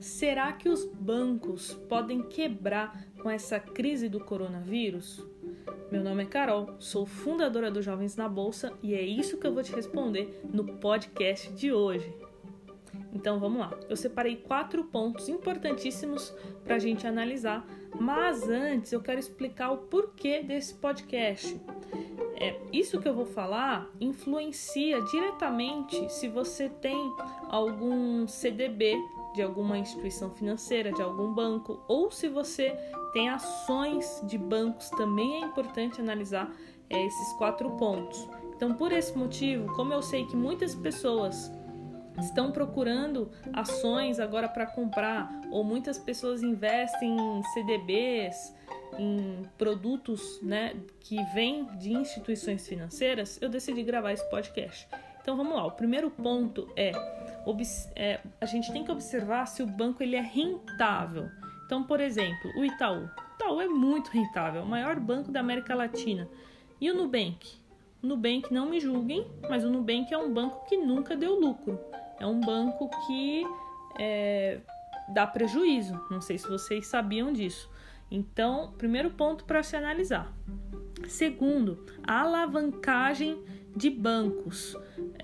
Será que os bancos podem quebrar com essa crise do coronavírus? Meu nome é Carol, sou fundadora do Jovens na Bolsa e é isso que eu vou te responder no podcast de hoje. Então vamos lá, eu separei quatro pontos importantíssimos para a gente analisar, mas antes eu quero explicar o porquê desse podcast. É, isso que eu vou falar influencia diretamente se você tem algum CDB de alguma instituição financeira, de algum banco, ou se você tem ações de bancos, também é importante analisar é, esses quatro pontos. Então, por esse motivo, como eu sei que muitas pessoas estão procurando ações agora para comprar, ou muitas pessoas investem em CDBs, em produtos né, que vêm de instituições financeiras, eu decidi gravar esse podcast. Então vamos lá, o primeiro ponto é, é, a gente tem que observar se o banco ele é rentável. Então, por exemplo, o Itaú. Itaú é muito rentável, é o maior banco da América Latina. E o Nubank? O Nubank, não me julguem, mas o Nubank é um banco que nunca deu lucro. É um banco que é, dá prejuízo. Não sei se vocês sabiam disso. Então, primeiro ponto para se analisar. Segundo, a alavancagem de bancos.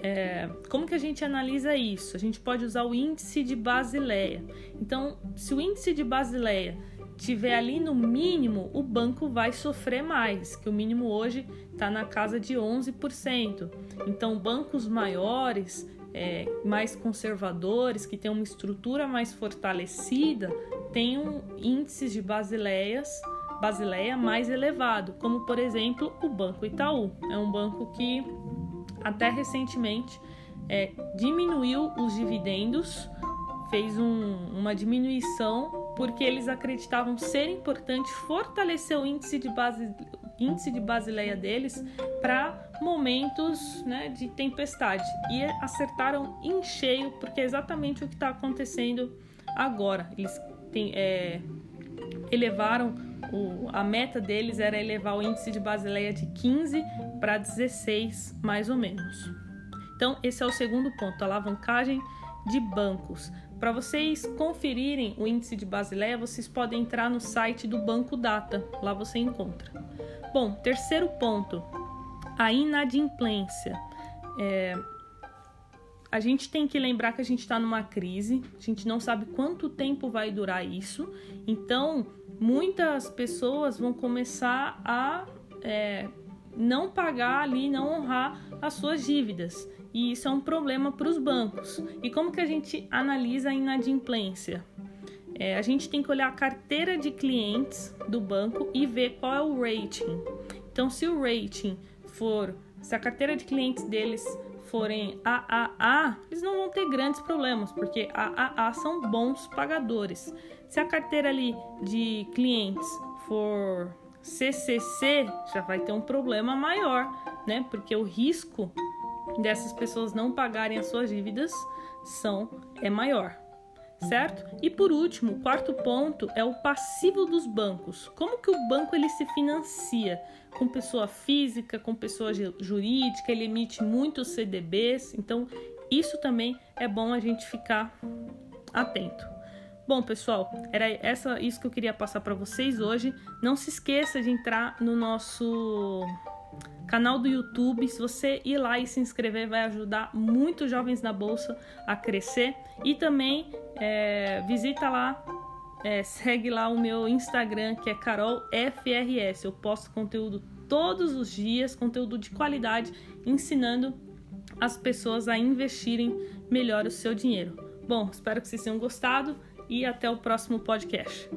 É, como que a gente analisa isso? A gente pode usar o índice de Basileia. Então, se o índice de Basileia tiver ali no mínimo, o banco vai sofrer mais, que o mínimo hoje está na casa de 11%. Então, bancos maiores, é, mais conservadores, que têm uma estrutura mais fortalecida, têm um índices de Basileias Basileia mais elevado, como por exemplo o Banco Itaú. É um banco que até recentemente é, diminuiu os dividendos, fez um, uma diminuição porque eles acreditavam ser importante fortalecer o índice de base índice de basileia deles para momentos né, de tempestade e acertaram em cheio porque é exatamente o que está acontecendo agora eles é, elevaram o, a meta deles era elevar o índice de Basileia de 15 para 16, mais ou menos. Então, esse é o segundo ponto, alavancagem de bancos. Para vocês conferirem o índice de Basileia, vocês podem entrar no site do Banco Data, lá você encontra. Bom, terceiro ponto, a inadimplência. É, a gente tem que lembrar que a gente está numa crise, a gente não sabe quanto tempo vai durar isso, então muitas pessoas vão começar a é, não pagar ali, não honrar as suas dívidas. E isso é um problema para os bancos. E como que a gente analisa a inadimplência? É, a gente tem que olhar a carteira de clientes do banco e ver qual é o rating. Então, se o rating for, se a carteira de clientes deles forem AAA, eles não vão ter grandes problemas, porque AAA são bons pagadores. Se a carteira ali de clientes for CCC, já vai ter um problema maior, né? Porque o risco dessas pessoas não pagarem as suas dívidas são é maior certo? E por último, o quarto ponto é o passivo dos bancos. Como que o banco ele se financia? Com pessoa física, com pessoa jurídica, ele emite muitos CDBs, então isso também é bom a gente ficar atento. Bom, pessoal, era essa isso que eu queria passar para vocês hoje. Não se esqueça de entrar no nosso canal do YouTube. Se você ir lá e se inscrever, vai ajudar muito jovens na bolsa a crescer. E também é, visita lá, é, segue lá o meu Instagram que é CarolFRS. Eu posto conteúdo todos os dias, conteúdo de qualidade, ensinando as pessoas a investirem melhor o seu dinheiro. Bom, espero que vocês tenham gostado e até o próximo podcast.